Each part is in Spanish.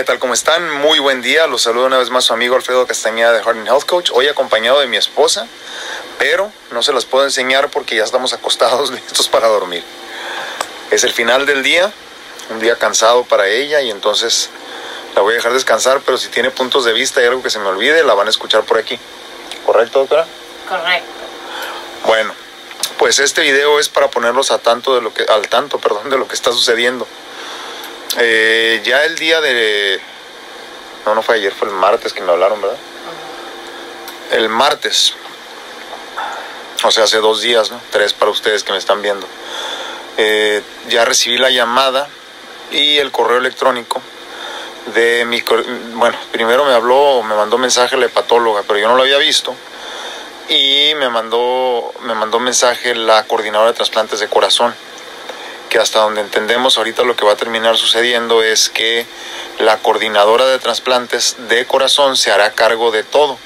¿Qué tal? ¿Cómo están? Muy buen día. Los saludo una vez más su amigo Alfredo Castañeda de Harding Health Coach. Hoy acompañado de mi esposa, pero no se las puedo enseñar porque ya estamos acostados listos para dormir. Es el final del día, un día cansado para ella y entonces la voy a dejar descansar, pero si tiene puntos de vista y algo que se me olvide, la van a escuchar por aquí. ¿Correcto, doctora? Correcto. Bueno, pues este video es para ponerlos a tanto de lo que, al tanto, perdón, de lo que está sucediendo. Eh, ya el día de... No, no fue ayer, fue el martes que me hablaron, ¿verdad? El martes. O sea, hace dos días, ¿no? Tres para ustedes que me están viendo. Eh, ya recibí la llamada y el correo electrónico de mi... Bueno, primero me habló, me mandó mensaje la hepatóloga, pero yo no lo había visto. Y me mandó, me mandó mensaje la coordinadora de trasplantes de corazón que hasta donde entendemos ahorita lo que va a terminar sucediendo es que la coordinadora de trasplantes de corazón se hará cargo de todo,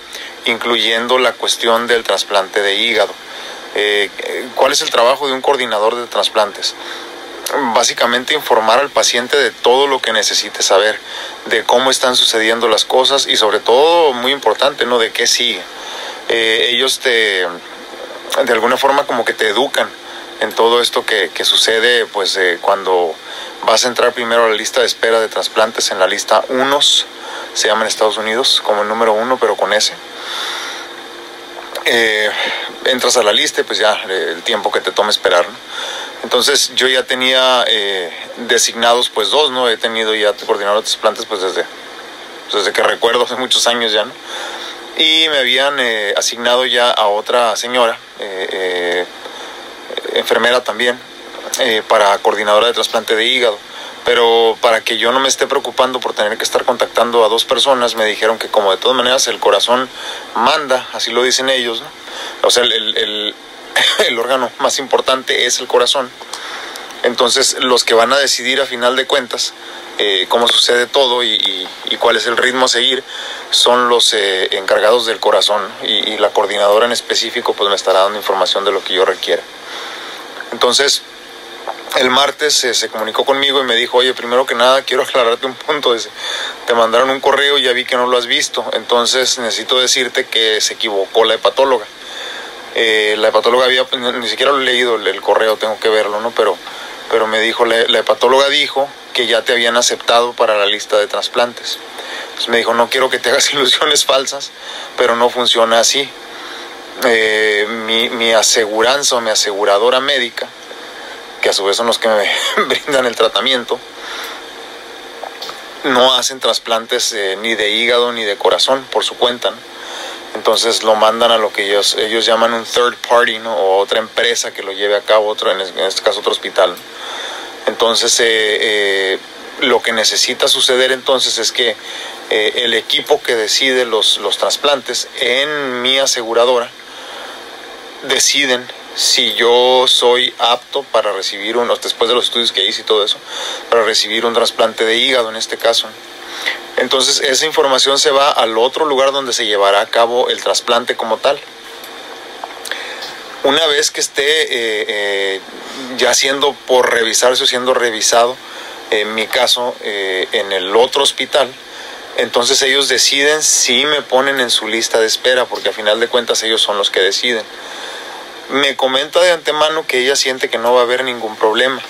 incluyendo la cuestión del trasplante de hígado. Eh, ¿Cuál es el trabajo de un coordinador de trasplantes? Básicamente informar al paciente de todo lo que necesite saber, de cómo están sucediendo las cosas y sobre todo, muy importante, ¿no? De qué sigue. Eh, ellos te, de alguna forma como que te educan en todo esto que, sucede pues eh, cuando vas a entrar primero a la lista de espera de trasplantes en la lista UNOS, se llama en Estados Unidos como el número uno pero con S. Eh, entras a la lista y pues ya eh, el tiempo que te toma esperar. Entonces yo ya tenía designados pues dos, ¿no? He tenido ya coordinador de trasplantes pues desde, pues, desde que recuerdo hace muchos años ya, ¿no? Y me habían asignado ya a otra señora, enfermera también, eh, para coordinadora de trasplante de hígado. Pero para que yo no me esté preocupando por tener que estar contactando a dos personas, me dijeron que como de todas maneras el corazón manda, así lo dicen ellos, o sea, el, órgano más importante es el corazón. Entonces los que van a decidir a final de cuentas eh, cómo sucede todo y, cuál es el ritmo a seguir son los eh, encargados del corazón y, y, la coordinadora en específico pues me estará dando información de lo que yo requiera. Entonces, el martes eh, se comunicó conmigo y me dijo, oye, primero que nada quiero aclararte un punto. te mandaron un correo y ya vi que no lo has visto. Entonces necesito decirte que se equivocó la hepatóloga. Eh, la hepatóloga había, ni siquiera lo he leído el, correo, tengo que verlo, ¿no? Pero, pero me dijo, la, hepatóloga dijo que ya te habían aceptado para la lista de trasplantes. Entonces me dijo, no quiero que te hagas ilusiones falsas, pero no funciona así. Eh, mi, mi aseguranza o mi aseguradora médica, que a su vez son los que me brindan el tratamiento, no hacen trasplantes eh, ni de hígado ni de corazón por su cuenta. Entonces lo mandan a lo que ellos, ellos llaman un third party ¿no? o otra empresa que lo lleve a cabo, otro, en este caso otro hospital. Entonces eh, lo que necesita suceder entonces es que el equipo que decide los, los trasplantes en mi aseguradora, deciden si yo soy apto para recibir un, después de los estudios que hice y todo eso, para recibir un trasplante de hígado en este caso. Entonces esa información se va al otro lugar donde se llevará a cabo el trasplante como tal. Una vez que esté eh, eh, ya siendo por revisarse o siendo revisado, en mi caso, eh, en el otro hospital, entonces ellos deciden si me ponen en su lista de espera, porque a final de cuentas ellos son los que deciden me comenta de antemano que ella siente que no va a haber ningún problema,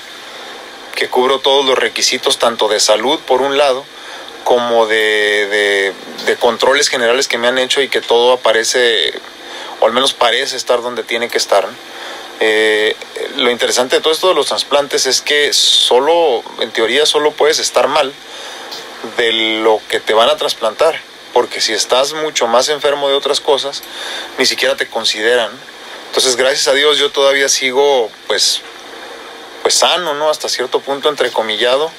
que cubro todos los requisitos tanto de salud por un lado como de, controles generales que me han hecho y que todo aparece, o al menos parece estar donde tiene que estar. Eh, lo interesante de todo esto de los trasplantes es que solo, en teoría, solo puedes estar mal de lo que te van a trasplantar, porque si estás mucho más enfermo de otras cosas, ni siquiera te consideran. Entonces, gracias a Dios, yo todavía sigo, pues, pues sano, ¿no? Hasta cierto punto, entrecomillado,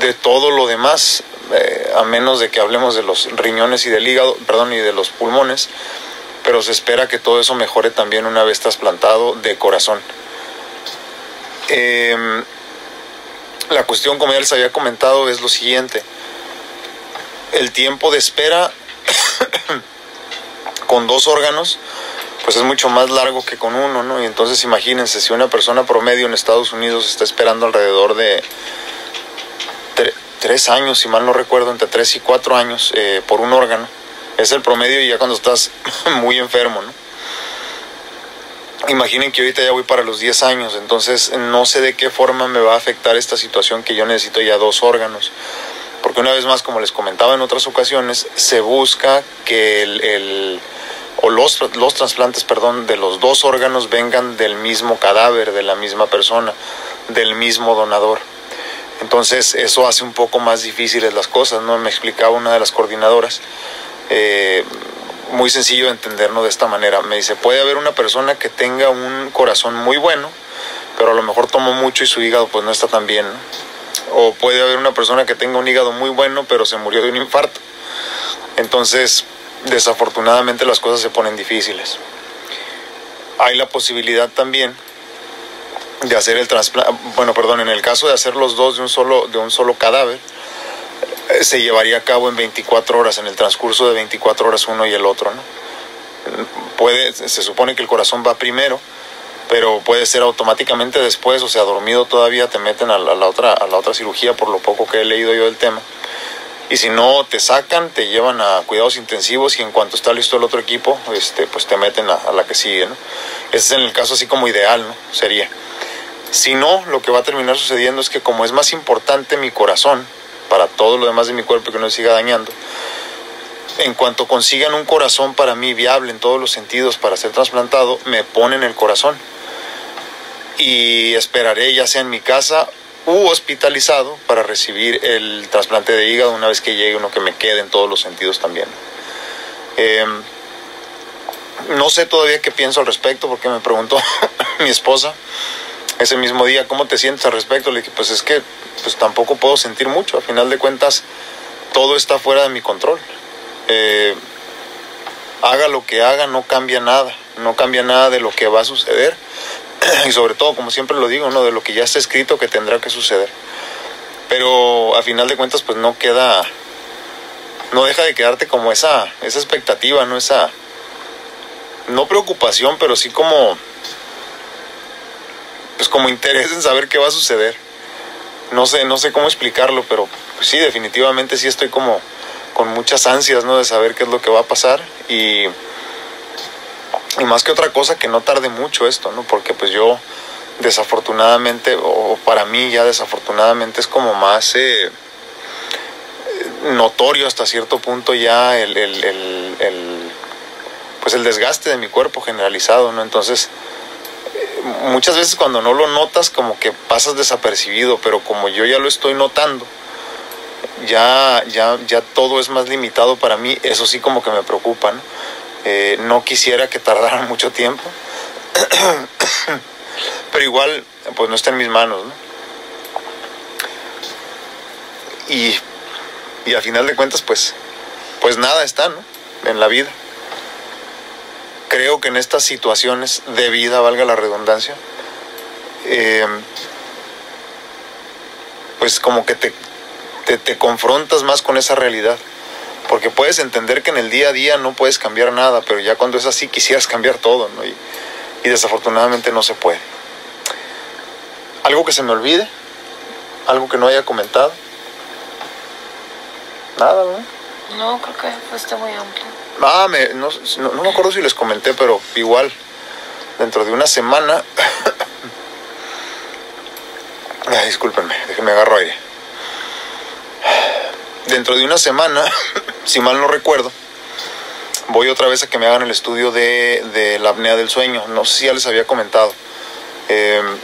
de todo lo demás, eh, a menos de que hablemos de los riñones y del hígado, perdón, y de los pulmones, pero se espera que todo eso mejore también una vez trasplantado de corazón. Em, la cuestión, como ya les había comentado, es lo siguiente. El tiempo de espera con dos órganos pues es mucho más largo que con uno, ¿no? Y entonces imagínense, si una persona promedio en Estados Unidos está esperando alrededor de tres años, si mal no recuerdo, entre tres y cuatro años eh, por un órgano. Es el promedio y ya cuando estás muy enfermo, ¿no? Imaginen que ahorita ya voy para los 10 años, entonces no sé de qué forma me va a afectar esta situación que yo necesito ya dos órganos. Porque una vez más, como les comentaba en otras ocasiones, se busca que el, o los, los trasplantes, perdón, de los dos órganos vengan del mismo cadáver, de la misma persona, del mismo donador. Entonces eso hace un poco más difíciles las cosas, ¿no? Me explicaba una de las coordinadoras. Eh, muy sencillo de entenderlo de esta manera. Me dice, puede haber una persona que tenga un corazón muy bueno, pero a lo mejor tomó mucho y su hígado pues no está tan bien. O puede haber una persona que tenga un hígado muy bueno, pero se murió de un infarto. Entonces, desafortunadamente las cosas se ponen difíciles. Hay la posibilidad también de hacer el trasplante, bueno, perdón, en el caso de hacer los dos de un solo, de un solo cadáver, eh, se llevaría a cabo en 24 horas, en el transcurso de 24 horas uno y el otro. ¿no? Puede, se supone que el corazón va primero, pero puede ser automáticamente después, o sea, dormido todavía te meten a la, otra, a la otra cirugía por lo poco que he leído yo del tema. Y si no te sacan, te llevan a cuidados intensivos y en cuanto está listo el otro equipo, este, pues te meten a, la que sigue. ¿no? Ese es en el caso así como ideal, ¿no? Sería. Si no, lo que va a terminar sucediendo es que como es más importante mi corazón, para todo lo demás de mi cuerpo que no siga dañando. En cuanto consigan un corazón para mí viable en todos los sentidos para ser trasplantado, me ponen el corazón. Y esperaré ya sea en mi casa u hospitalizado para recibir el trasplante de hígado una vez que llegue uno que me quede en todos los sentidos también. Em, no sé todavía qué pienso al respecto porque me preguntó mi esposa ese mismo día, ¿cómo te sientes al respecto? Le dije, pues es que pues tampoco puedo sentir mucho. A final de cuentas, todo está fuera de mi control. Eh, haga lo que haga, no cambia nada. No cambia nada de lo que va a suceder. y sobre todo, como siempre lo digo, ¿no? de lo que ya está escrito que tendrá que suceder. Pero a final de cuentas, pues no queda. No deja de quedarte como esa, esa expectativa, ¿no? Esa. No preocupación, pero sí como. Pues como interés en saber qué va a suceder no sé, no sé cómo explicarlo, pero pues sí, definitivamente sí estoy como con muchas ansias, ¿no? De saber qué es lo que va a pasar y, y más que otra cosa que no tarde mucho esto, ¿no? Porque pues yo desafortunadamente, o para mí ya desafortunadamente es como más eh, notorio hasta cierto punto ya el, el, el, pues el desgaste de mi cuerpo generalizado, ¿no? Entonces, muchas veces cuando no lo notas como que pasas desapercibido, pero como yo ya lo estoy notando, ya, ya, ya todo es más limitado para mí, eso sí como que me preocupa, ¿no? Eh, no quisiera que tardara mucho tiempo, pero igual pues no está en mis manos, ¿no? Y, y a final de cuentas pues, pues nada está, ¿no? En la vida creo que en estas situaciones de vida, valga la redundancia, eh, pues como que te, te, confrontas más con esa realidad. Porque puedes entender que en el día a día no puedes cambiar nada, pero ya cuando es así quisieras cambiar todo, ¿no? Y, y desafortunadamente no se puede. ¿Algo que se me olvide? ¿Algo que no haya comentado? Nada, ¿verdad? No, creo que fuiste muy amplio. Ah, me, no, no, me acuerdo si les comenté, pero igual, dentro de una semana. Ay, discúlpenme, déjenme agarro aire. Dentro de una semana, si mal no recuerdo, voy otra vez a que me hagan el estudio de, de la apnea del sueño. No sé si ya les había comentado. Em,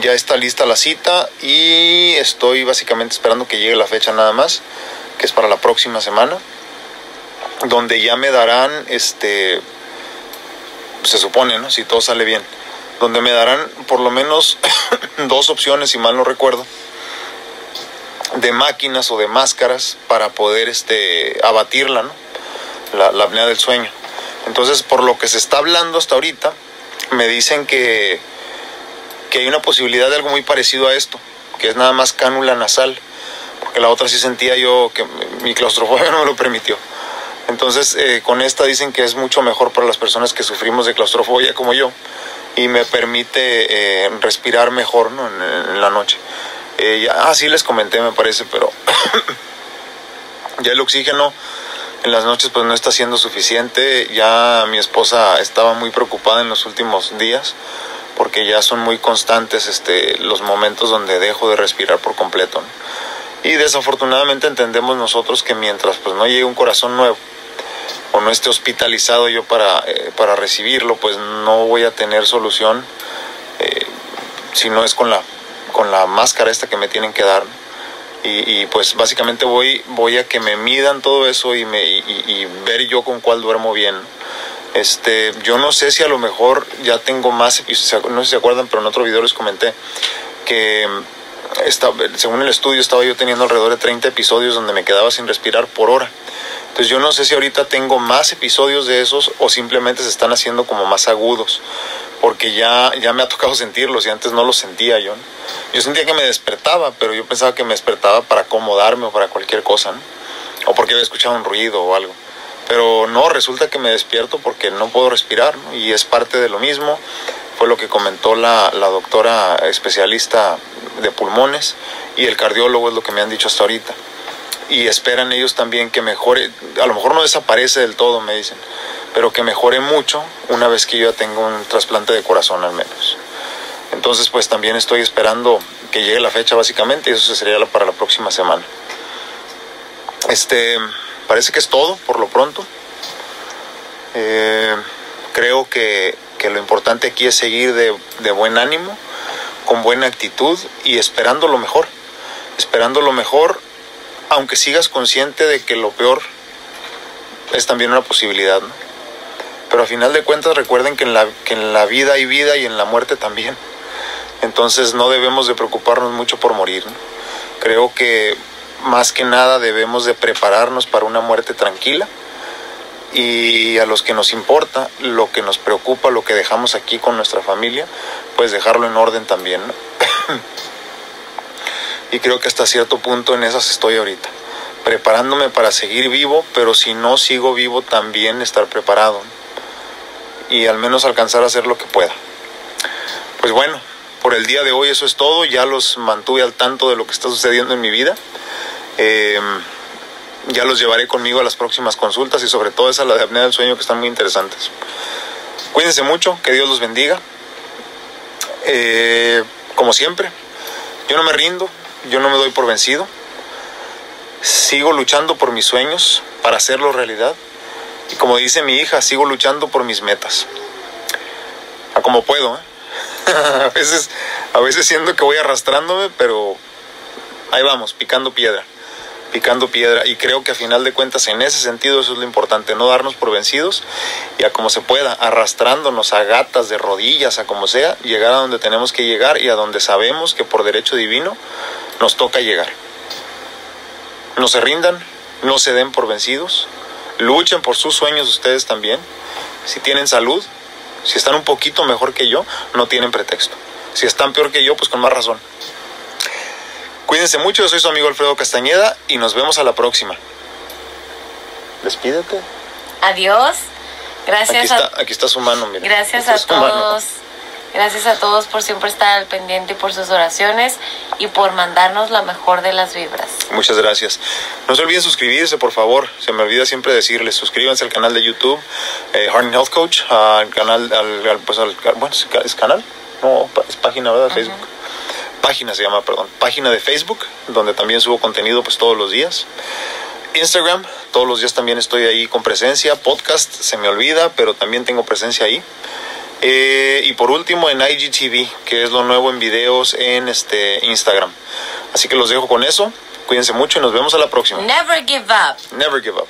ya está lista la cita y estoy básicamente esperando que llegue la fecha nada más, que es para la próxima semana donde ya me darán, este, se supone, ¿no? Si todo sale bien, donde me darán por lo menos dos opciones, si mal no recuerdo, de máquinas o de máscaras para poder este, abatirla, ¿no? La, la apnea del sueño. Entonces, por lo que se está hablando hasta ahorita, me dicen que, que hay una posibilidad de algo muy parecido a esto, que es nada más cánula nasal, porque la otra sí sentía yo que mi claustrofobia no me lo permitió. Entonces, eh, con esta dicen que es mucho mejor para las personas que sufrimos de claustrofobia como yo y me permite eh, respirar mejor ¿no? en, la noche. Eh, ya, ah, sí les comenté, me parece, pero ya el oxígeno en las noches pues no está siendo suficiente. Ya mi esposa estaba muy preocupada en los últimos días porque ya son muy constantes este, los momentos donde dejo de respirar por completo. Y desafortunadamente entendemos nosotros que mientras pues no llegue un corazón nuevo o no esté hospitalizado yo para, eh, para recibirlo, pues no voy a tener solución eh, si no es con la, con la máscara esta que me tienen que dar. Y, y, pues básicamente voy, voy a que me midan todo eso y, me, y, y ver yo con cuál duermo bien. Este, yo no sé si a lo mejor ya tengo más no sé si se acuerdan, pero en otro video les comenté que esta, según el estudio estaba yo teniendo alrededor de 30 episodios donde me quedaba sin respirar por hora. Entonces yo no sé si ahorita tengo más episodios de esos o simplemente se están haciendo como más agudos, porque ya, ya me ha tocado sentirlos y antes no los sentía yo. ¿no? Yo sentía que me despertaba, pero yo pensaba que me despertaba para acomodarme o para cualquier cosa, ¿no? o porque había escuchado un ruido o algo. Pero no, resulta que me despierto porque no puedo respirar ¿no? y es parte de lo mismo. Fue lo que comentó la, la doctora especialista de pulmones y el cardiólogo es lo que me han dicho hasta ahorita y esperan ellos también que mejore, a lo mejor no desaparece del todo, me dicen, pero que mejore mucho una vez que yo ya tengo un trasplante de corazón al menos. Entonces, pues también estoy esperando que llegue la fecha básicamente y eso sería para la próxima semana. Este, parece que es todo por lo pronto. Eh, creo que, que, lo importante aquí es seguir de, de buen ánimo, con buena actitud y esperando lo mejor. Esperando lo mejor aunque sigas consciente de que lo peor es también una posibilidad, ¿no? Pero a final de cuentas recuerden que en, la, que en la vida hay vida y en la muerte también. Entonces no debemos de preocuparnos mucho por morir. Creo que más que nada debemos de prepararnos para una muerte tranquila y a los que nos importa, lo que nos preocupa, lo que dejamos aquí con nuestra familia, pues dejarlo en orden también. ¿no? y creo que hasta cierto punto en esas estoy ahorita, preparándome para seguir vivo, pero si no sigo vivo también estar preparado y al menos alcanzar a hacer lo que pueda. Pues bueno, por el día de hoy eso es todo, ya los mantuve al tanto de lo que está sucediendo en mi vida. Eh, ya los llevaré conmigo a las próximas consultas y sobre todo esa la de apnea del sueño que están muy interesantes. Cuídense mucho, que Dios los bendiga. Eh, como siempre, yo no me rindo, yo no me doy por vencido. Sigo luchando por mis sueños para hacerlo realidad. Y como dice mi hija, sigo luchando por mis metas. A como puedo. ¿eh? a, veces, a veces siento que voy arrastrándome, pero ahí vamos, picando piedra. Picando piedra. Y creo que a final de cuentas, en ese sentido, eso es lo importante. No darnos por vencidos y a como se pueda, arrastrándonos a gatas de rodillas, a como sea, llegar a donde tenemos que llegar y a donde sabemos que por derecho divino nos toca llegar. No se rindan, no se den por vencidos, luchen por sus sueños ustedes también. Si tienen salud, si están un poquito mejor que yo, no tienen pretexto. Si están peor que yo, pues con más razón. Cuídense mucho, yo soy su amigo Alfredo Castañeda y nos vemos a la próxima. Despídete. Adiós. Gracias. Aquí está, aquí está su mano, mira. Gracias a todos. Gracias a todos por siempre estar al pendiente y por sus oraciones y por mandarnos la mejor de las vibras. Muchas gracias. No se olviden suscribirse, por favor. Se me olvida siempre decirles, suscríbanse al canal de YouTube, eh, Heart Health Coach, al canal, al, al, pues al, bueno, ¿es canal? No, es página, ¿verdad? Facebook. Uh -huh. Página se llama, perdón. Página de Facebook, donde también subo contenido pues todos los días. Instagram, todos los días también estoy ahí con presencia. Podcast, se me olvida, pero también tengo presencia ahí. Eh, y por último en IGTV, que es lo nuevo en videos en este Instagram. Así que los dejo con eso. Cuídense mucho y nos vemos a la próxima. Never give up. Never give up.